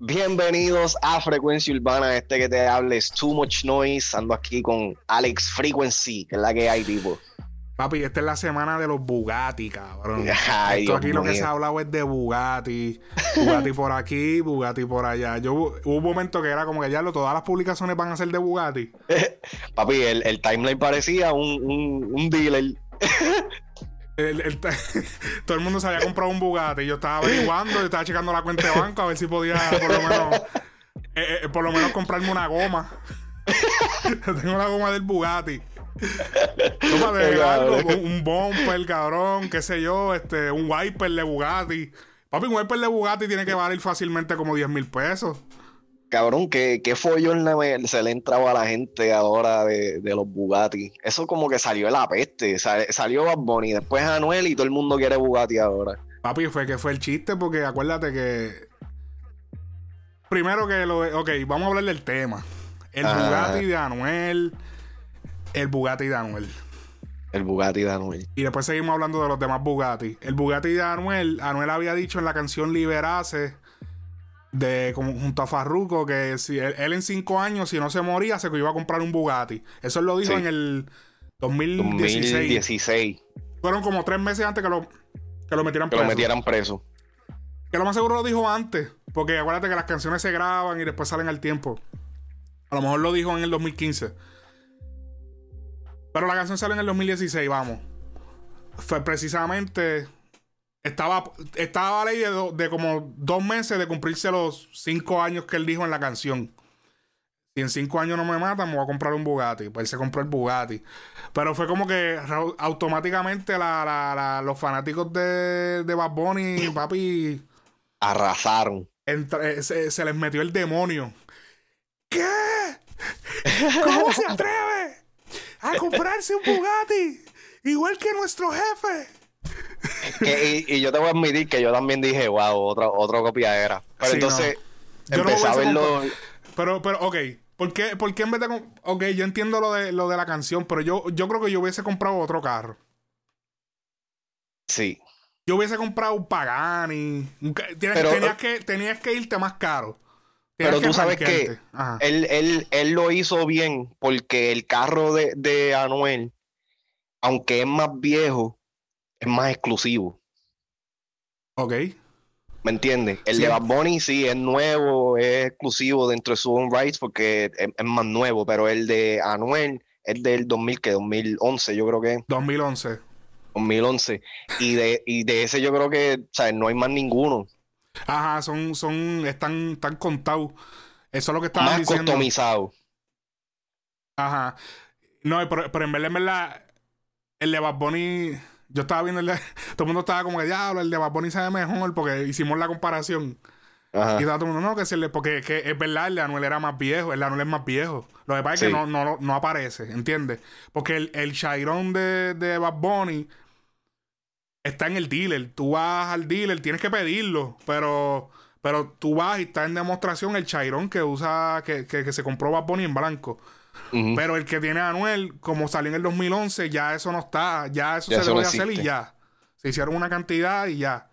Bienvenidos a Frecuencia Urbana, este que te hable es Too Much Noise, ando aquí con Alex Frequency, que es la que hay, tipo. Papi, esta es la semana de los Bugatti, cabrón. Ay, Esto Dios aquí lo que se ha hablado es de Bugatti. Bugatti por aquí, Bugatti por allá. Yo hubo un momento que era como que ya lo, todas las publicaciones van a ser de Bugatti. Papi, el, el timeline parecía un, un, un dealer. El- el- todo el mundo se había comprado un Bugatti. Yo estaba averiguando, yo estaba checando la cuenta de banco a ver si podía por lo menos, eh, eh, por lo menos comprarme una goma. Tengo la goma del Bugatti. Qué algo, un, un bumper, cabrón, qué sé yo, este, un wiper de Bugatti. Papi, un wiper de Bugatti tiene que valer fácilmente como 10 mil pesos. Cabrón, ¿qué, qué follón se le entraba a la gente ahora de, de los Bugatti? Eso como que salió de la peste. Sal- salió Bad Bunny, después Anuel y todo el mundo quiere Bugatti ahora. Papi, fue que fue el chiste porque acuérdate que. Primero que lo de. Ok, vamos a hablar del tema. El Ah. Bugatti de Anuel. El Bugatti de Anuel. El Bugatti de Anuel. Y después seguimos hablando de los demás Bugatti. El Bugatti de Anuel. Anuel había dicho en la canción Liberase. De, como, junto a Farruko que si él, él en cinco años, si no se moría, se iba a comprar un Bugatti. Eso él lo dijo Sí. en el 2016. 2016, Fueron como tres meses antes que lo, que lo metieran que lo preso. metieran preso. Que lo más seguro lo dijo antes. Porque acuérdate que las canciones se graban y después salen al tiempo. A lo mejor lo dijo en el 2015. Pero la canción sale en el 2016, vamos. Fue precisamente. Estaba, estaba a ley de, do- de como dos meses de cumplirse los cinco años que él dijo en la canción. Si en cinco años no me matan, me voy a comprar un Bugatti. Pues él se compró el Bugatti. Pero fue como que automáticamente la- la- la- los fanáticos de, de Bad Bunny, papi, Arrasaron. entra- eh, se, se les metió el demonio. ¿Qué? ¿Cómo se atreve a comprarse un Bugatti? Igual que nuestro jefe. Que- y, y yo te voy a admitir que yo también dije, wow, otra, otra copiadera. Pero Sí, entonces no. Yo no empecé a verlo. Pero, pero, ok. ¿Por qué, por qué en vez de... Ok, yo entiendo lo de, lo de la canción, pero yo, yo creo que yo hubiese comprado otro carro. Sí. Yo hubiese comprado un Pagani. tienes, Pero- tenías, que, tenías que irte más caro. Pero tú sabes que él, él, él lo hizo bien porque el carro de, de Anuel, aunque es más viejo, es más exclusivo. Ok. ¿Me entiendes? El Sí. de Bad Bunny sí es nuevo, es exclusivo dentro de su own rights porque es, es más nuevo, pero el de Anuel es del 2000, que 2011, yo creo que es 2011. 2011. Y de, y de ese yo creo que, o sea, no hay más ninguno. Ajá, son, son, están, están contados. Eso es lo que estaban más diciendo. customizado. Ajá. No, pero, pero en verdad, en verdad, el de Bad Bunny, yo estaba viendo el de, todo el mundo estaba como que diablo, el de Bad Bunny sabe mejor porque hicimos la comparación. Ajá. Y estaba todo el mundo, no, que si el de- porque que es verdad, el de Anuel era más viejo, el de Anuel es más viejo. Lo que pasa es que no, no, no aparece, ¿entiendes? Porque el, el Chiron de, de Bad Bunny está en el dealer. Tú vas al dealer, tienes que pedirlo, pero, pero tú vas y está en demostración el Chiron que usa, que, que, que se compró Bad Bunny en blanco. Pero el que tiene Anuel, como salió en el 2011, ya eso no está. Ya eso Ya se eso debe no hacer y ya. Se hicieron una cantidad y ya.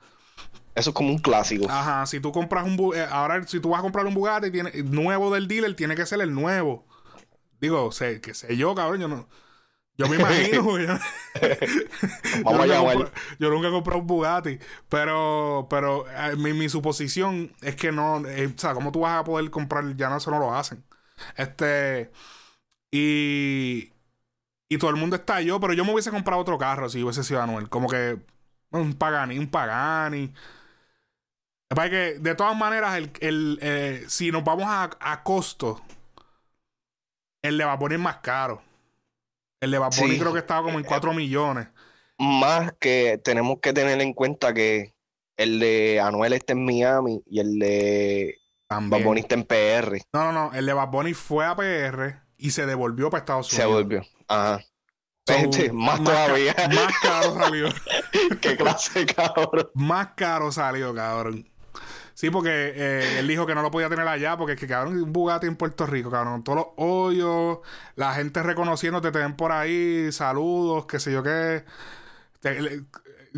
Eso es como un clásico. Ajá, si tú compras un... Eh, ahora, si tú vas a comprar un Bugatti tiene, nuevo del dealer, tiene que ser el nuevo. Digo, sé, que sé yo, cabrón, yo no... Yo me imagino. yo, Vamos a yo nunca compro- yo nunca he comprado un Bugatti. Pero, pero eh, mi, mi suposición es que no... eh, o sea, ¿cómo tú vas a poder comprar? Ya no, eso no lo hacen. Este... Y... Y todo el mundo está yo, pero yo me hubiese comprado otro carro si hubiese sido Anuel. Como que un Pagani, un Pagani. Lo que de todas maneras, el, el, eh, si nos vamos a, a costo, el de Vapor es más caro. El de Sí. creo que estaba como en 4 millones. Más que tenemos que tener en cuenta que el de Anuel está en Miami y el de. Bunny está en PR. No, no, no. El de Bad Bunny fue a PR y se devolvió para Estados Se Unidos. volvió. Ajá. So, más ca- todavía. más caro salió. Qué clase, cabrón. más caro salió, cabrón. Sí, porque eh, él dijo que no lo podía tener allá, porque es que, cabrón, un Bugatti en Puerto Rico, cabrón. Todos los hoyos, la gente reconociéndote, te ven por ahí, saludos, qué sé yo qué. Te- le-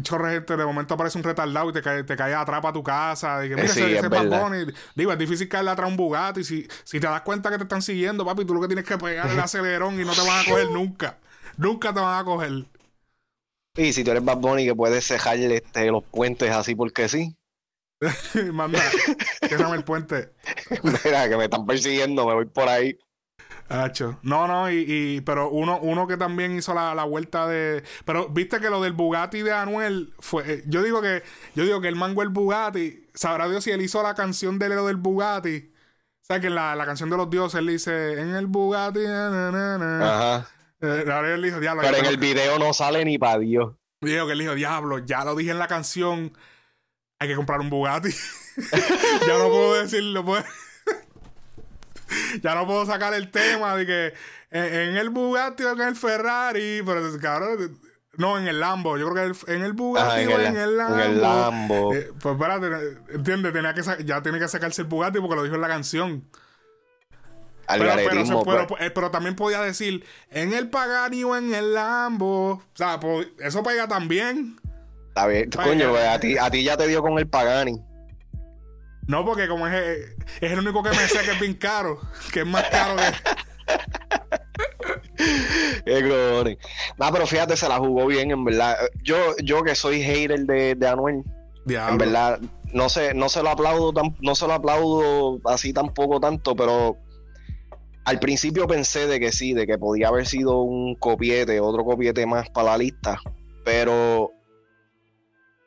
chorre gente, de momento aparece un retardado y te cae, te cae atrás a tu casa. Y que, mira, Sí, ese, es ese. Digo, es difícil caerle atrás a un Bugatti. Si, si te das cuenta que te están siguiendo, papi, tú lo que tienes que pegar el acelerón y no te van a coger nunca. Nunca te van a coger. Y si tú eres Bad Bunny que puedes cejarle este, los puentes así porque sí. Manda, ciérrame el puente. Mira, que me están persiguiendo, me voy por ahí. Hacho. No, no, y, y- pero uno, uno que también hizo la, la vuelta de. Pero viste que lo del Bugatti de Anuel fue. eh, Yo digo que, yo digo que el mango el Bugatti, sabrá Dios si él hizo la canción de lo del Bugatti. O sea que en la, la canción de los dioses él dice en el Bugatti. na, na, na, na". Ajá. Eh, ahora él dijo, diablo. Pero en el video no sale ni para Dios. Digo que él dijo, diablo, ya lo dije en la canción. Hay que comprar un Bugatti. ya no puedo decirlo, pues. ya no puedo sacar el tema de que en, en el Bugatti o en el Ferrari. Pero cabrón, no, en el Lambo. Yo creo que en el Bugatti Ajá, en o el, en el Lambo. en el Lambo. Eh, pues espérate, entiende, tenía que ya tiene que sacarse el Bugatti porque lo dijo en la canción. al Pero, pero, garetismo, se- pero- pues. eh, pero también podía decir en el Pagani o en el Lambo. O sea, pues, eso pega también. Está bien. Coño, pues, a ti, a ti ya te dio con el Pagani. No, porque como es, es el único que me sé que es bien caro, que es más caro que. Qué cojones. No, pero fíjate, se la jugó bien, en verdad. Yo, yo que soy hater de, de Anuel, Diablo. en verdad, no sé, no se lo aplaudo tan- no se lo aplaudo así tampoco tanto, pero al principio pensé de que sí, de que podía haber sido un copiete, otro copiete más para la lista, pero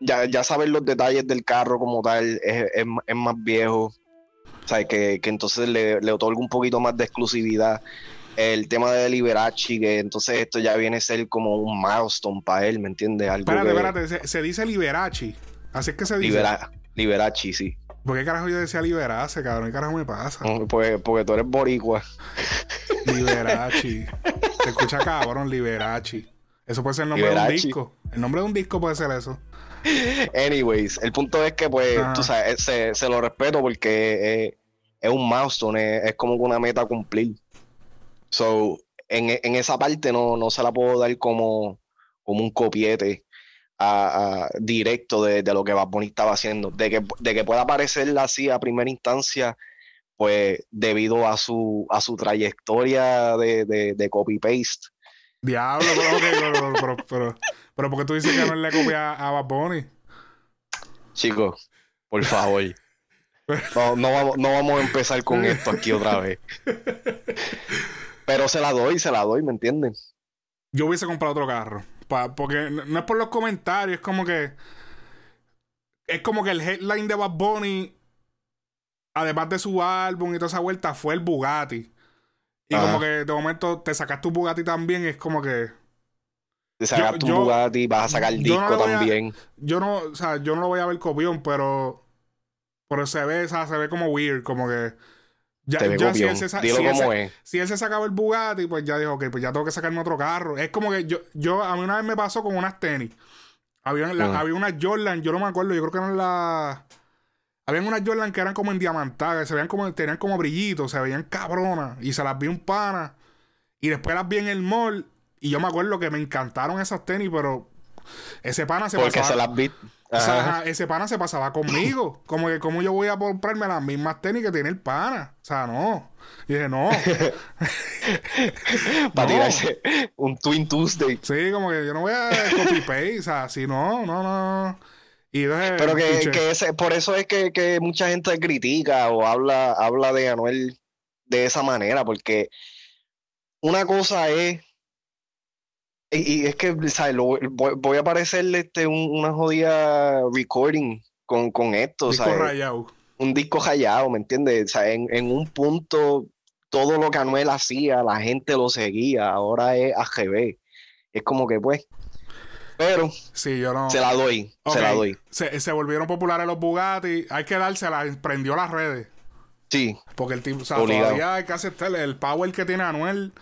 ya, ya saber los detalles del carro como tal es, es- es más viejo. O sea, que, que entonces le, le otorga un poquito más de exclusividad. El tema de Liberace, que entonces esto ya viene a ser como un milestone para él, ¿me entiendes? Algo Espérate, que- espérate, se, se dice Liberace. Así es que se dice. Libera- Liberace, sí. ¿Por qué carajo yo decía Liberace, cabrón? ¿Qué carajo me pasa? Pues, porque tú eres boricua. Liberace. Se escucha cabrón, Liberace. Eso puede ser el nombre de un disco. El nombre de un disco puede ser eso. Anyways, el punto es que, pues, Ajá. tú sabes, se, se lo respeto porque es un milestone, es, es como una meta a cumplir. So, en, en esa parte no, no se la puedo dar como, como un copiete a- a- directo de, de lo que Bad Bunny estaba haciendo. De que, de que pueda parecer así a primera instancia, pues debido a su, a su trayectoria de, de, de copy-paste. Diablo, pero, ok, pero, pero, pero, pero, pero ¿por qué tú dices que no le copia a Bad Bunny? Chicos, por favor. No, no vamos, no vamos a empezar con esto aquí otra vez. Pero se la doy, se la doy, ¿me entiendes? Yo hubiese comprado otro carro. Pa- porque no no es por los comentarios, es como que. Es como que el headline de Bad Bunny, además de su álbum y toda esa vuelta, fue el Bugatti. Y Ajá. como que de momento te sacas tu Bugatti también, es como que. Te sacas Yo- tu yo- Bugatti, vas a sacar el no disco a- también. Yo no, o sea, yo no lo voy a ver copión, pero. Pero se ve, o sea, se ve como weird, como que. Ya, ya si él se si él se- es. si él se sacaba el Bugatti, pues ya dijo, ok, pues ya tengo que sacarme otro carro. Es como que yo, yo a mí una vez me pasó con unas tenis. Había, la- Ajá. había unas Jordan, yo no me acuerdo, yo creo que eran las. Habían unas Jordan que eran como en diamantadas, se veían como, tenían como brillitos, se veían cabronas. Y se las vi un pana. Y después las vi en el mall. Y yo me acuerdo que me encantaron esas tenis, pero ese pana se Porque pasaba. se las vi. O sea, ese pana se pasaba conmigo. Como que, ¿cómo yo voy a comprarme las mismas tenis que tiene el pana? O sea, no. Y dije, no. Para no. tirarse un Twin Tuesday. Sí, como que yo no voy a copy paste. O sea, si no, no, no. Y Pero que, que ese, por eso es que, que mucha gente critica o habla, habla de Anuel de esa manera, porque una cosa es, y, y es que, ¿sabes? Lo- voy, voy a aparecerle este, un- una jodida recording con, con esto, disco ¿sabes? rayado. Un disco rayado, ¿me entiendes? En, en un punto, todo lo que Anuel hacía, la gente lo seguía, ahora es AGB. Es como que, pues, pero Sí, yo no. se la doy, se la doy. Se, se volvieron populares los Bugatti. Hay que dársela. Prendió las redes. Sí, Porque el tipo, o sea, Obligado. todavía hay que aceptar el power que tiene Anuel.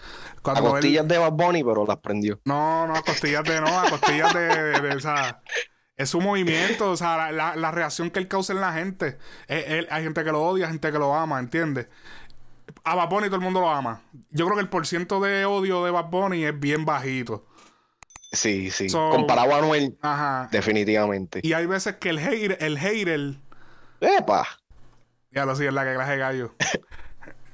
a él- costillas de Bad Bunny, pero las prendió. No, no, a costillas de no, a costillas de, de- de- o sea, es su movimiento, o sea, la, la- la reacción que él causa en la gente. Eh, él- hay gente que lo odia, hay gente que lo ama, ¿entiendes? A Bad Bunny todo el mundo lo ama. Yo creo que el porciento de odio de Bad Bunny es bien bajito. Sí, sí. Comparado a Anuel, Ajá. definitivamente. Y hay veces que el hater, el hater, ¡Epa! ya lo sigue, la que clase gallo.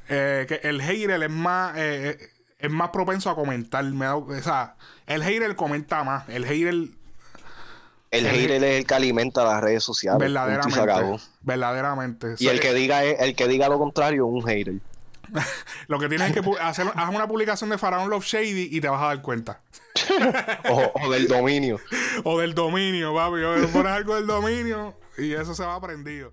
Eh, que el hater es más, eh, eh, es más propenso a comentar. Me da- o sea, el hater comenta más. El hater El El- hater es el que alimenta las redes sociales. verdaderamente. Verdaderamente. Y el que diga es- el que diga lo contrario, un hater. Lo que tienes es que hacer haz una publicación de Faraón Love Shady y te vas a dar cuenta. o, del dominio. O del dominio, papi. O pones algo del dominio y eso se va aprendido.